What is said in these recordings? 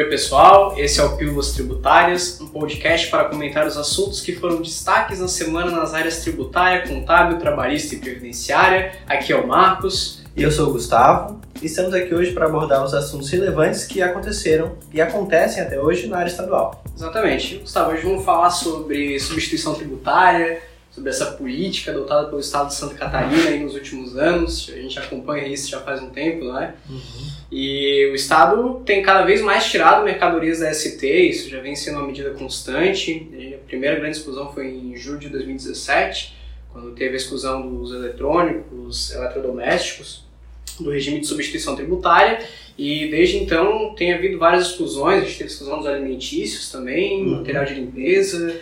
Oi, pessoal. Esse é o Pílulas Tributárias, um podcast para comentar os assuntos que foram destaques na semana nas áreas tributária, contábil, trabalhista e previdenciária. Aqui é o Marcos. E eu sou o Gustavo. E estamos aqui hoje para abordar os assuntos relevantes que aconteceram e acontecem até hoje na área estadual. Exatamente. Gustavo, hoje vamos falar sobre substituição tributária, sobre essa política adotada pelo Estado de Santa Catarina aí nos últimos anos. A gente acompanha isso já faz um tempo, né? Uhum. E o Estado tem cada vez mais tirado mercadorias da ST, isso já vem sendo uma medida constante. A primeira grande exclusão foi em julho de 2017, quando teve a exclusão dos eletrônicos, eletrodomésticos, do regime de substituição tributária. E desde então tem havido várias exclusões, a gente teve exclusão dos alimentícios também, uhum. material de limpeza.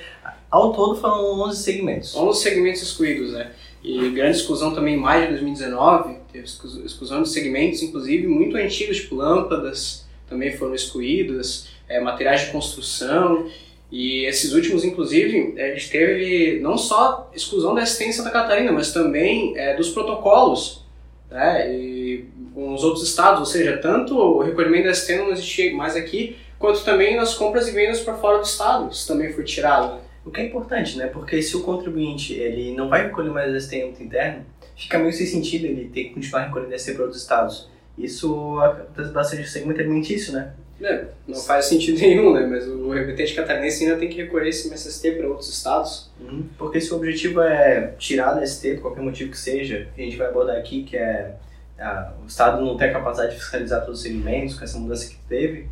Ao todo foram 11 segmentos. 11 segmentos excluídos, né? E grande exclusão também em maio de 2019, teve exclusão de segmentos, inclusive muito antigos, tipo lâmpadas, também foram excluídas, é, materiais de construção. E esses últimos, inclusive, a gente teve não só exclusão da ST em Santa Catarina, mas também é, dos protocolos né, e com os outros estados, ou seja, tanto o recolhimento da ST não existia mais aqui, quanto também nas compras e vendas para fora do estado, isso também foi tirado. O que é importante, né? Porque se o contribuinte ele não vai recolher mais ST em interno, fica meio sem sentido ele ter que continuar recolhendo ST para outros estados. Isso acontece bastante no segmento alimentício, né? É, não faz sentido nenhum, né? Mas o remetente catarinense ainda tem que recolher esse MSST para outros estados. Uhum. Porque se o objetivo é tirar da ST, por qualquer motivo que seja, que a gente vai abordar aqui, que é ah, o estado não ter a capacidade de fiscalizar todos os segmentos, com essa mudança que teve,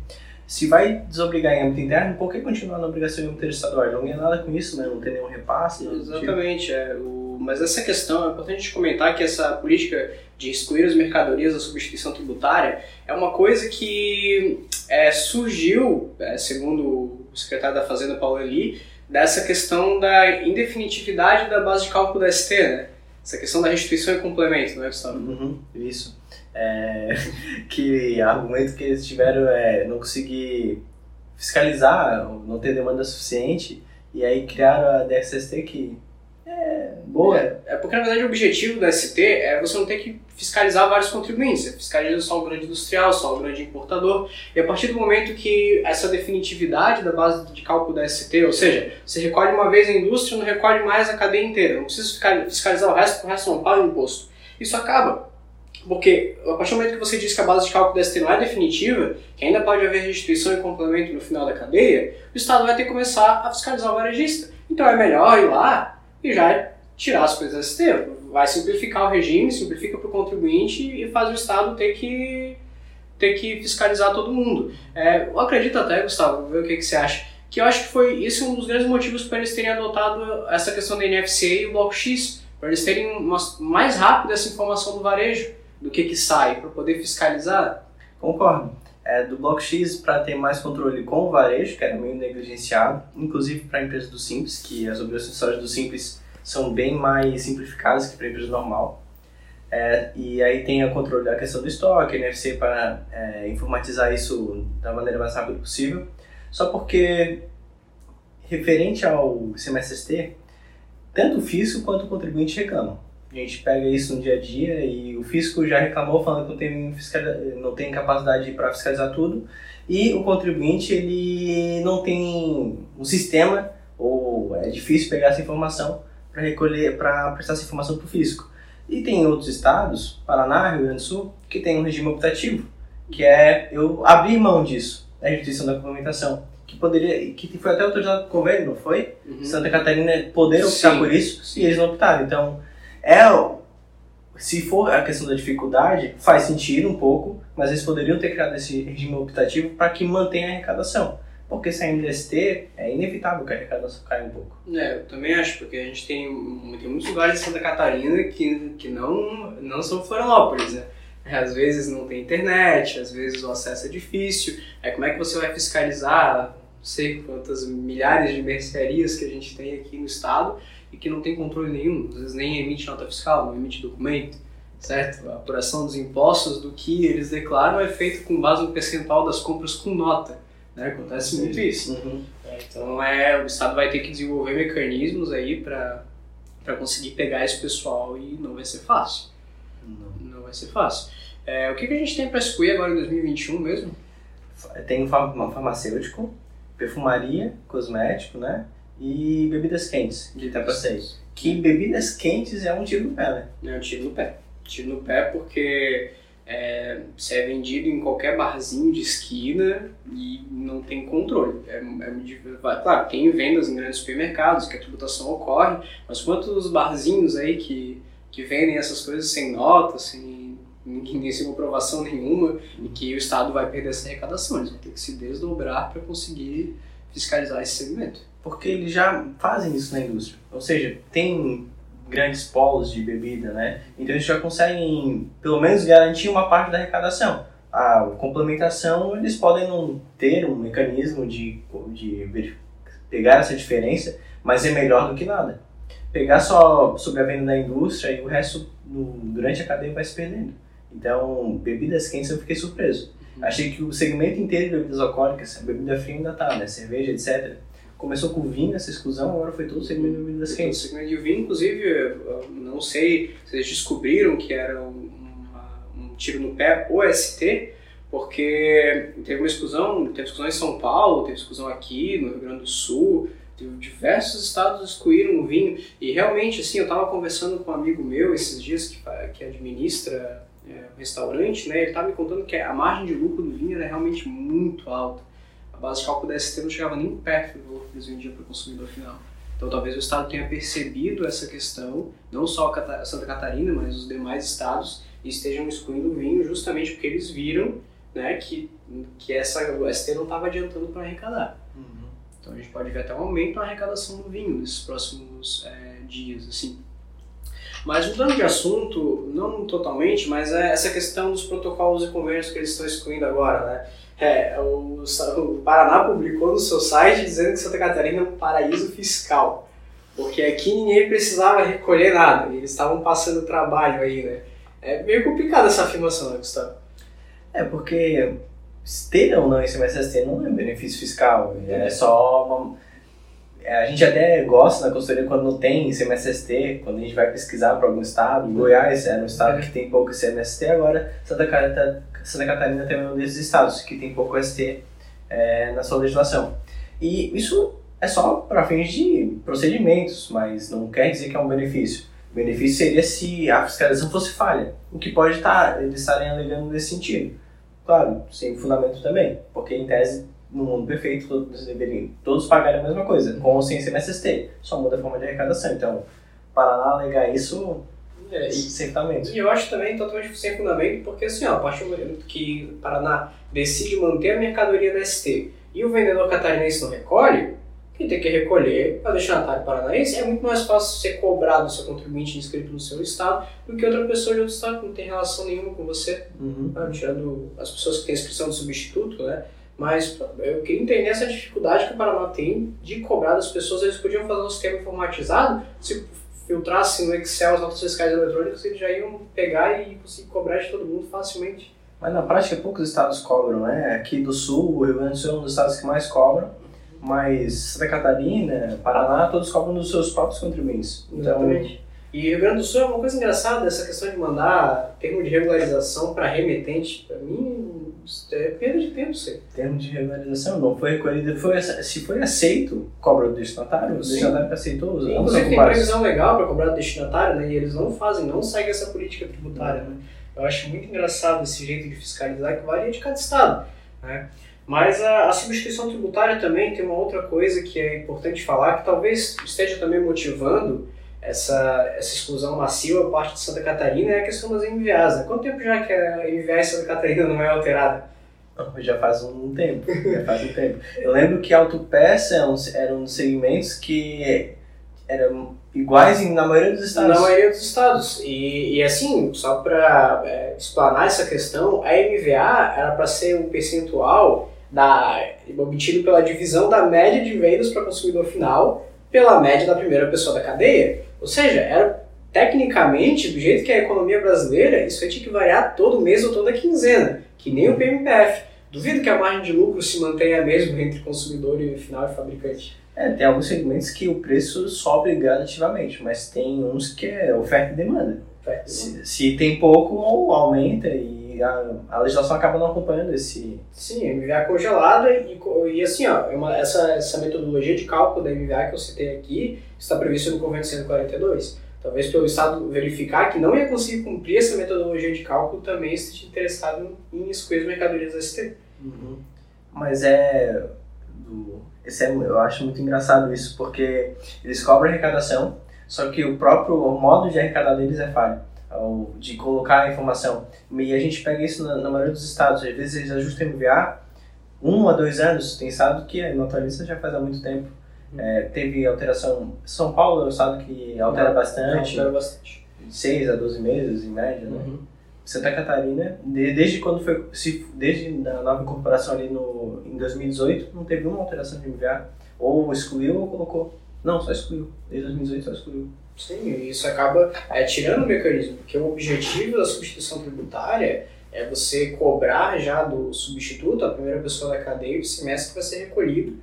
se vai desobrigar em âmbito interno, por que continuar na obrigação em âmbito estadual? Não ganha nada com isso, né? Não tem nenhum repasse. Exatamente. Tipo. É, o, mas essa questão, é importante a gente comentar que essa política de excluir as mercadorias da substituição tributária é uma coisa que é, surgiu, é, segundo o secretário da Fazenda, Paulo Eli, dessa questão da indefinitividade da base de cálculo da ST, né? Essa questão da restituição e complemento, não é, Gustavo? Uhum, isso é, que argumento que eles tiveram é não conseguir fiscalizar, não ter demanda suficiente, e aí criaram a DSST que é boa. É, é, porque na verdade o objetivo da ST é você não ter que fiscalizar vários contribuintes, você fiscaliza só o grande industrial, só o grande importador, e a partir do momento que essa definitividade da base de cálculo da ST, ou seja, você recolhe uma vez a indústria, não recolhe mais a cadeia inteira, não precisa fiscalizar o resto, porque o resto não paga imposto. Isso acaba. Porque a partir do momento que você diz que a base de cálculo desse não é definitiva, que ainda pode haver restituição e complemento no final da cadeia, o Estado vai ter que começar a fiscalizar o varejista. Então é melhor ir lá e já tirar as coisas desse tempo. Vai simplificar o regime, simplifica para o contribuinte e faz o Estado ter que, ter que fiscalizar todo mundo. É, eu acredito até, Gustavo, ver o que, que você acha, que eu acho que foi isso um dos grandes motivos para eles terem adotado essa questão da NFC e o Bloco X, para eles terem uma, mais rápido essa informação do varejo do que, que sai para poder fiscalizar? Concordo. É, do Bloco X para ter mais controle com o varejo, que era meio negligenciado, inclusive para a empresa do Simples, que as obrigações do Simples são bem mais simplificadas que para a empresa normal. É, e aí tem o controle da questão do estoque, NFC para é, informatizar isso da maneira mais rápida possível. Só porque, referente ao CMSST, tanto o fisco quanto o contribuinte reclamam. A gente pega isso no dia a dia e o fisco já reclamou falando que não tem, não tem capacidade para fiscalizar tudo e o contribuinte ele não tem um sistema ou é difícil pegar essa informação para recolher, para prestar essa informação para o fisco. E tem outros estados, Paraná, Rio Grande do Sul, que tem um regime optativo, que é eu abrir mão disso, da restituição da complementação, que poderia, que foi até autorizado no convênio, não foi? Uhum. Santa Catarina poder optar sim, por isso e eles não optaram. Então é se for a questão da dificuldade, faz sentido um pouco, mas eles poderiam ter criado esse regime optativo para que mantenha a arrecadação. Porque saindo do ST, é inevitável que a arrecadação caia um pouco. É, eu também acho, porque a gente tem, tem muitos lugares em Santa Catarina que, que não, não são Florianópolis, né? Às vezes não tem internet, às vezes o acesso é difícil. É como é que você vai fiscalizar, não sei quantas milhares de mercearias que a gente tem aqui no estado, e que não tem controle nenhum, às vezes nem emite nota fiscal, não emite documento, certo? A apuração dos impostos do que eles declaram é feita com base no percentual das compras com nota, né? Acontece Sim. muito isso. Uhum. É, então é, o Estado vai ter que desenvolver mecanismos aí para para conseguir pegar esse pessoal e não vai ser fácil. Não, não vai ser fácil. É, o que, que a gente tem para excluir agora em 2021 mesmo? Tem um farmacêutico, perfumaria, cosmético, né? E bebidas quentes, que tem pra seis. Que bebidas quentes é um tiro no pé, né? É um tiro no pé. Tiro no pé porque é, você é vendido em qualquer barzinho de esquina e não tem controle. É, é, claro, tem vendas em grandes supermercados, que a tributação ocorre, mas quantos barzinhos aí que, que vendem essas coisas sem nota, sem, sem aprovação nenhuma, e que o Estado vai perder essa arrecadação. Eles vão ter que se desdobrar para conseguir fiscalizar esse segmento. Porque eles já fazem isso na indústria. Ou seja, tem grandes polos de bebida, né? Então eles já conseguem, pelo menos, garantir uma parte da arrecadação. A complementação, eles podem não ter um mecanismo de, de pegar essa diferença, mas é melhor do que nada. Pegar só sobre a venda da indústria e o resto durante a cadeia vai se perdendo. Então, bebidas quentes eu fiquei surpreso. Achei que o segmento inteiro de bebidas alcoólicas, bebida fria ainda tá, né? Cerveja, etc começou com o vinho, essa exclusão, agora foi todo o segmento de bebidas quentes. O segmento de vinho, inclusive, não sei se eles descobriram que era um, um tiro no pé o ST, porque teve uma exclusão, teve exclusão em São Paulo, teve exclusão aqui no Rio Grande do Sul, diversos estados excluíram o vinho e realmente assim eu estava conversando com um amigo meu esses dias que, que administra é, restaurante, né? Ele estava me contando que a margem de lucro do vinho era realmente muito alta a base de cálculo da ST não chegava nem perto do valor que eles vendiam para o consumidor final. Então talvez o Estado tenha percebido essa questão, não só a Santa Catarina, mas os demais estados, e estejam excluindo o vinho justamente porque eles viram né, que, que essa, o ST não estava adiantando para arrecadar. Uhum. Então a gente pode ver até um aumento na arrecadação do vinho nesses próximos é, dias. assim. Mas mudando de assunto, não totalmente, mas é essa questão dos protocolos e convênios que eles estão excluindo agora, né? É, o, o Paraná publicou no seu site dizendo que Santa Catarina é um paraíso fiscal. Porque aqui ninguém precisava recolher nada, eles estavam passando trabalho aí, né? É meio complicado essa afirmação, né, Gustavo? É, porque ter ou não esse MSST não é benefício fiscal, é só uma... É, a gente até gosta na consultoria quando não tem CMSST, quando a gente vai pesquisar para algum estado. Goiás é um estado é. que tem pouco CMST, agora Santa Catarina Santa Catarina também é um desses estados que tem pouco ST é, na sua legislação. E isso é só para fins de procedimentos, mas não quer dizer que é um benefício. O benefício seria se a fiscalização fosse falha, o que pode estar, eles estarem alegando nesse sentido. Claro, sem fundamento também, porque em tese, no mundo perfeito, todos deveriam todos pagarem a mesma coisa, com sem CMSST, só muda a forma de arrecadação. Então, Paraná alegar isso é, e, certamente. E eu acho também totalmente sem fundamento, porque assim, ó, a partir do momento que o Paraná decide manter a mercadoria da ST e o vendedor catarinense não recolhe, quem tem que recolher para destinatário paranaense é muito mais fácil ser cobrado o seu contribuinte inscrito no seu estado do que outra pessoa de outro estado que não tem relação nenhuma com você, uhum. Né? tirando as pessoas que têm inscrição de substituto, né? Mas eu queria entender essa dificuldade que o Paraná tem de cobrar das pessoas. Eles podiam fazer um sistema informatizado, se filtrasse no Excel as notas fiscais eletrônicas, eles já iam pegar e conseguir cobrar de todo mundo facilmente. Mas na prática poucos estados cobram, né? Aqui do Sul, o Rio Grande do Sul é um dos estados que mais cobram, mas Santa Catarina, Paraná, todos cobram dos seus próprios contribuintes. Então, Exatamente. E Rio Grande do Sul é uma coisa engraçada, essa questão de mandar termo de regularização para remetente, para mim é perda de tempo, sei. Termo de regularização não foi recolhido, foi, se foi aceito, cobra do destinatário, o destinatário que aceitou os Inclusive tem previsão legal para cobrar do destinatário, né, e eles não fazem, não seguem essa política tributária. Né. Eu acho muito engraçado esse jeito de fiscalizar que varia de cada estado. Né. Mas a, a, substituição tributária também tem uma outra coisa que é importante falar, que talvez esteja também motivando essa, essa exclusão massiva parte de Santa Catarina é a questão das MVAs. Né? Quanto tempo já que a MVA em Santa Catarina não é alterada? Já faz um tempo, já faz um tempo. Eu lembro que autopeça era um dos segmentos que eram iguais na maioria dos estados. Na maioria dos estados. E, e assim, só para é, explanar essa questão, a MVA era para ser um percentual da, obtido pela divisão da média de vendas para consumidor final pela média da primeira pessoa da cadeia. Ou seja, era tecnicamente, do jeito que é a economia brasileira, isso aí tinha que variar todo mês ou toda quinzena, que nem o PMPF. Duvido que a margem de lucro se mantenha mesmo entre consumidor e final e fabricante. É, tem alguns segmentos que o preço sobe gradativamente, mas tem uns que é oferta e demanda. Oferta e demanda. Se, se, tem pouco, aumenta e e a, a legislação acaba não acompanhando esse. Sim, MVA congelada e, e assim, ó, é uma, essa, essa metodologia de cálculo da MVA que eu citei aqui está prevista no Convênio 142. Talvez pelo Estado verificar que não ia conseguir cumprir essa metodologia de cálculo, também esteja interessado em excluir as mercadorias da ST. Uhum. Mas é. Do, esse é. Eu acho muito engraçado isso, porque eles cobram arrecadação, só que o próprio modo de arrecadar deles é falho de colocar a informação. E a gente pega isso na, na maioria dos estados. Às vezes eles ajustam MVA um a dois anos. Tem estado que a notarista já faz há muito tempo. Uhum. É, teve alteração. São Paulo é um estado que altera bastante. Altera bastante. 6 a 12 meses, em média, né? Uhum. Santa Catarina, desde quando foi, se, desde a nova incorporação ali no, em 2018, não teve uma alteração de MVA. Ou excluiu ou colocou. Não, só excluiu. Desde 2018 só excluiu. Sim, isso acaba é, tirando o mecanismo, porque o objetivo da substituição tributária é você cobrar já do substituto, a primeira pessoa da cadeia, o semestre que vai ser recolhido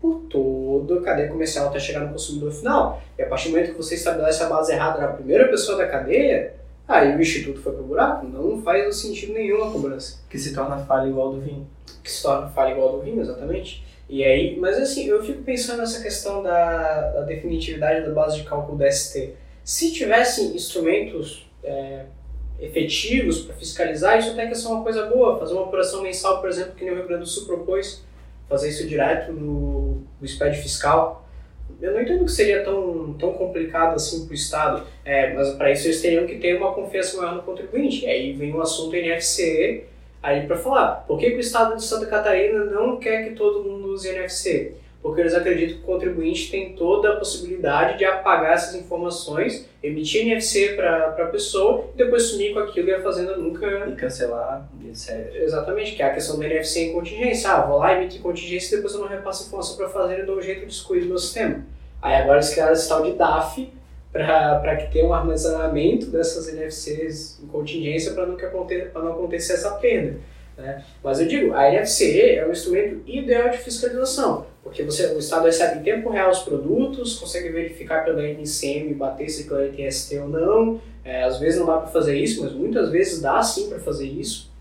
por toda a cadeia comercial até chegar no consumidor final. E a partir do momento que você estabelece a base errada na primeira pessoa da cadeia, aí o instituto foi pro buraco, não faz sentido nenhum a cobrança. Que se torna falha igual do vinho. Que se torna falha igual do vinho, exatamente. E aí, mas assim, eu fico pensando nessa questão da, da definitividade da base de cálculo da ST. Se tivessem instrumentos é, efetivos para fiscalizar, isso até que é uma coisa boa. Fazer uma apuração mensal, por exemplo, que nem o Rio Grande do Sul propôs, fazer isso direto no, no SPED fiscal. Eu não entendo que seria tão, tão complicado assim para o Estado, é, mas para isso eles teriam que ter uma confiança maior no contribuinte. E aí vem o assunto NFCE, aí para falar por que, que, o Estado de Santa Catarina não quer que todo mundo use NFC? Porque eles acreditam que o contribuinte tem toda a possibilidade de apagar essas informações, emitir NFC para a pessoa e depois sumir com aquilo e a Fazenda nunca. E cancelar, etc. Exatamente, que é a questão do NFC em contingência. Ah, vou lá, emitir contingência e depois eu não repasso informação para a Fazenda e dou um jeito de excluir do meu sistema. Aí agora eles criaram esse tal de DAF, para que tenha um armazenamento dessas NFCs em contingência para não, não acontecer essa perda. Né? Mas eu digo, a NFC é um instrumento ideal de fiscalização, porque você, o Estado recebe em tempo real os produtos, consegue verificar pela NCM, bater se aquilo tem ST ou não. É, às vezes não dá para fazer isso, mas muitas vezes dá sim para fazer isso.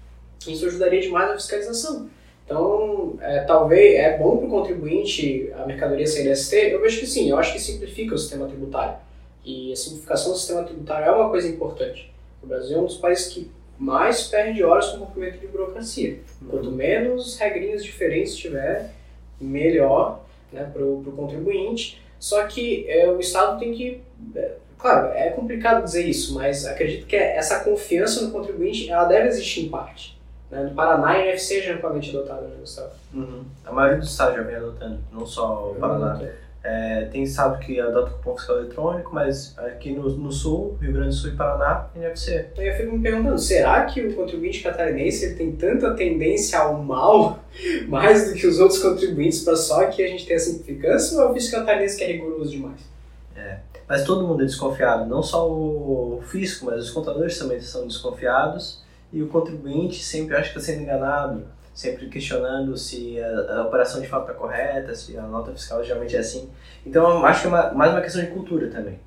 Isso ajudaria demais na fiscalização. Então, é, talvez é bom para o contribuinte a mercadoria sem ST? Eu vejo que sim, eu acho que simplifica o sistema tributário. E a simplificação do sistema tributário é uma coisa importante. O Brasil é um dos países que mais perde horas com o cumprimento de burocracia. Quanto uhum. menos regrinhas diferentes tiver, melhor né, para o contribuinte. Só que é, o Estado tem que. É, claro, é complicado dizer isso, mas acredito que essa confiança no contribuinte ela deve existir em parte. Né? No Paraná, a NFC já é amplamente adotada, né, Gustavo? Uhum. A maioria dos estados já vem adotando, não só o Paraná. Uhum. É, tem estado que adota cupom fiscal eletrônico, mas aqui no, no Sul, Rio Grande do Sul e Paraná, NFC. Eu fico me perguntando, será que o contribuinte catarinense ele tem tanta tendência ao mal, mais do que os outros contribuintes, para só que a gente tenha simplificância, ou é o fisco catarinense que é rigoroso demais? É, mas todo mundo é desconfiado, não só o fisco, mas os contadores também são desconfiados, e o contribuinte sempre acha que está sendo enganado sempre questionando se a, a operação de fato está correta, se a nota fiscal geralmente é assim. Então, acho que é uma, mais uma questão de cultura também.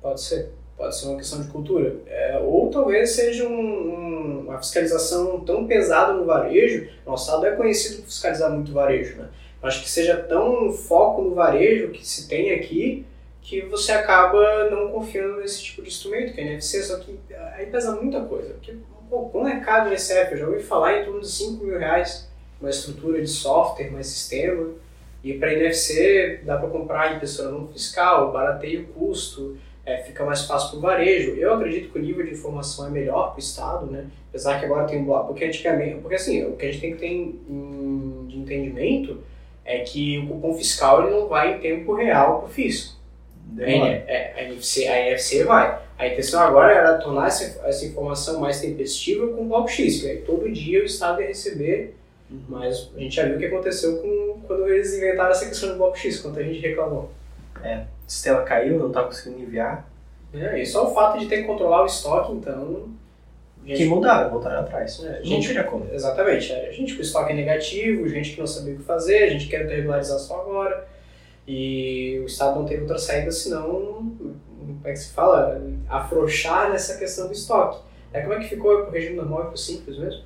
Pode ser. Pode ser uma questão de cultura. É, ou talvez seja um, um, uma fiscalização tão pesada no varejo. Nosso estado é conhecido por fiscalizar muito varejo, né? Acho que seja tão foco no varejo que se tem aqui que você acaba não confiando nesse tipo de instrumento, que é NFC, só que aí pesa muita coisa. Porque Pô, quão é caro o ICF? Eu já ouvi falar em torno de 5 mil reais uma estrutura de software, mais sistema. E para NFC dá para comprar impressora não fiscal, barateia o custo, é, fica mais fácil para o varejo. Eu acredito que o nível de informação é melhor para o Estado, né? apesar que agora tem um bloco. Porque antigamente, porque assim, o que a gente tem que ter em, de entendimento é que o cupom fiscal ele não vai em tempo real para o fisco. A, é, a, NFC, a NFC vai. A intenção agora era tornar essa, essa informação mais tempestiva com o bloco X, que aí todo dia o Estado ia receber, uhum. mas a gente já viu o que aconteceu com, quando eles inventaram essa questão do bloco X, quando a gente reclamou. É, o sistema caiu, não está conseguindo enviar. É, e só o fato de ter que controlar o estoque, então... Gente, que mudaram, voltaram atrás. É, gente, não como. Exatamente. É, gente com estoque negativo, gente que não sabia o que fazer, a gente quer regularizar só agora. E o Estado não teve outra saída senão como é que se fala, afrouxar nessa questão do estoque. É, como é que ficou o regime normal e pro simples mesmo?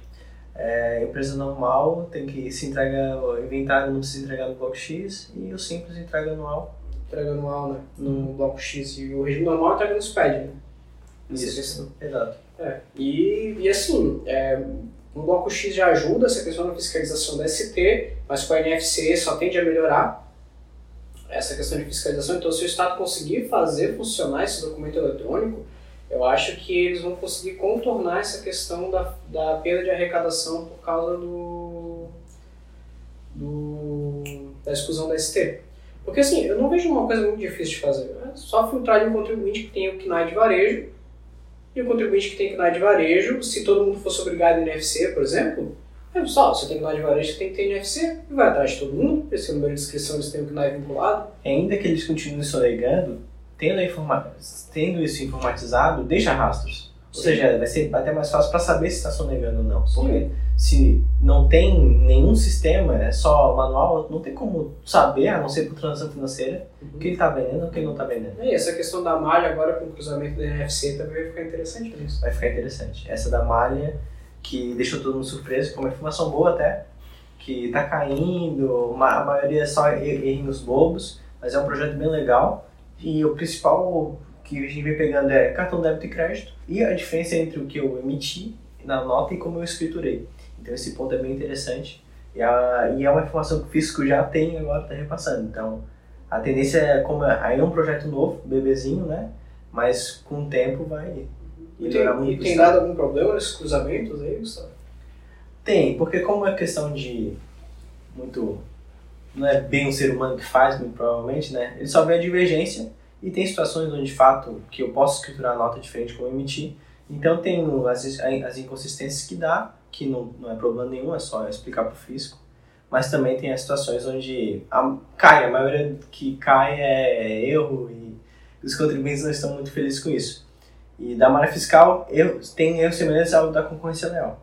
É, empresa normal tem que se entrega, o inventário não precisa entregar no bloco X e o simples entrega anual. Entrega anual, né? No bloco X. E o regime normal entrega no SPED, né? Isso, exato. É. E, e assim, é, um bloco X já ajuda essa questão da fiscalização da ST, mas com a NFC só tende a melhorar essa questão de fiscalização. Então, se o Estado conseguir fazer funcionar esse documento eletrônico, eu acho que eles vão conseguir contornar essa questão da, da perda de arrecadação por causa do, do da exclusão da ST. Porque assim, eu não vejo uma coisa muito difícil de fazer. É só filtrar de um contribuinte que tem o KNAI de varejo e o contribuinte que tem KNAI de varejo, se todo mundo fosse obrigado em NFC, por exemplo, é só, você tem KNAI de varejo, tem que ter NFC e vai atrás de todo mundo, esse número de inscrição eles têm o KNAI vinculado. Ainda que eles continuem sonegando, tendo, informa tendo isso informatizado, deixa rastros. Ou seja, vai ser até mais fácil para saber se está sonegando ou não. Porque Sim. se não tem nenhum sistema, é só manual, não tem como saber, a não ser por transação financeira, uhum. o que ele está vendendo ou o que ele não está vendendo. E essa questão da malha agora com o cruzamento da NFC também vai ficar interessante nisso. Vai ficar interessante. Essa da malha, que deixou todo mundo surpreso, com uma informação boa até, que está caindo, a maioria é só erros bobos, mas é um projeto bem legal e o principal que a gente vem pegando é cartão débito e crédito e a diferença entre o que eu emiti na nota e como eu escriturei. Então esse ponto é bem interessante e, a, e é uma informação que o fisco já tem agora está repassando. Então a tendência é como é, aí é um projeto novo, bebezinho, né? Mas com o tempo vai melhorar muito. E tem dado algum problema nesses cruzamentos aí, Gustavo? Tem, porque como é questão de muito não é bem um ser humano que faz, muito provavelmente, né? Ele só vê a divergência e tem situações onde, de fato, que eu posso escriturar nota diferente como emitir. Então tem as, as inconsistências que dá, que não, não é problema nenhum, é só explicar para o fisco. Mas também tem as situações onde a, cai, a maioria que cai é erro e os contribuintes não estão muito felizes com isso. E da malha fiscal, erro, tem erros semelhantes ao da concorrência leal.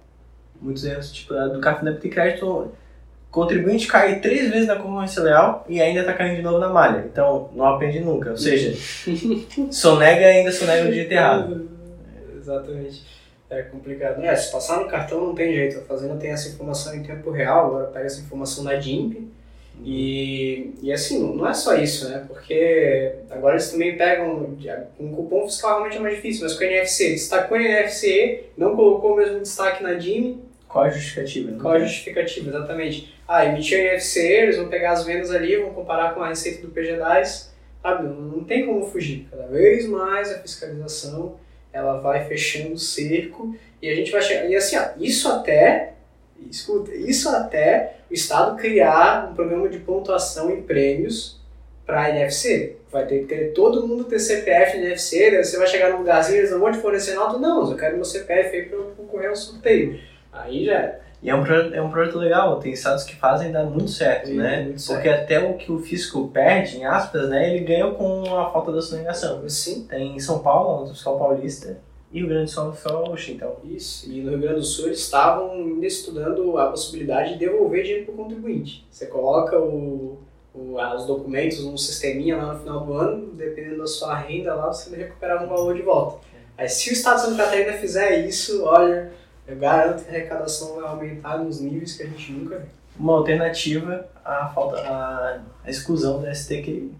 Muitos erros, tipo, do cartão de débito e crédito contribuinte cai três vezes na concorrência leal e ainda está caindo de novo na malha. Então, não aprende nunca. Ou seja, sonega e ainda sonega o jeito errado. Exatamente. É complicado. É, se passar no cartão não tem jeito. A Fazenda tem essa informação em tempo real, agora pega essa informação da DIMP. E, e assim, não é só isso, né? Porque agora eles também pegam. Um cupom fiscal realmente é mais difícil, mas com o NFC, destacou o NFC, não colocou o mesmo destaque na DIM. Qual a justificativa? Qual a justificativa, exatamente ah, emitiu IFC, eles vão pegar as vendas ali, vão comparar com a receita do PG10, sabe? Não, não tem como fugir. Cada vez mais a fiscalização ela vai fechando o cerco e a gente vai chegar. E assim, ó, isso até, escuta, isso até o Estado criar um programa de pontuação e prêmios para a NFC. Vai ter que ter todo mundo ter CPF NFC, daí você vai chegar num lugarzinho, eles não vão te fornecer nota, não, eu quero meu CPF aí para concorrer ao sorteio. Aí já é. E é um, projeto, é um projeto legal, tem estados que fazem dar muito certo, Sim, né? Muito Porque certo. até o que o fisco perde, em aspas, né, ele ganha com a falta da sonegação. Sim. Tem São Paulo, no fiscal paulista, e o Grande do Sul foi o então. Isso, e no Rio Grande do Sul eles estavam ainda estudando a possibilidade de devolver dinheiro para o contribuinte. Você coloca o, o, os documentos num sisteminha lá no final do ano, dependendo da sua renda lá, você recuperava um valor de volta. Aí se o Estado de Santa Catarina fizer isso, olha eu garanto que a arrecadação vai aumentar nos níveis que a gente nunca viu. Uma alternativa à falta, à exclusão da ST que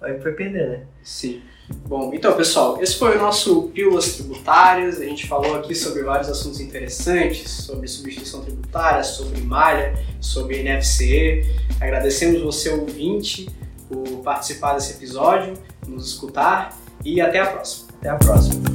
vai perder, né? Sim. Bom, então pessoal, esse foi o nosso Pílulas Tributárias. A gente falou aqui sobre vários assuntos interessantes, sobre substituição tributária, sobre malha, sobre NFC. Agradecemos você, ouvinte, por participar desse episódio, nos escutar e até a próxima. Até a próxima.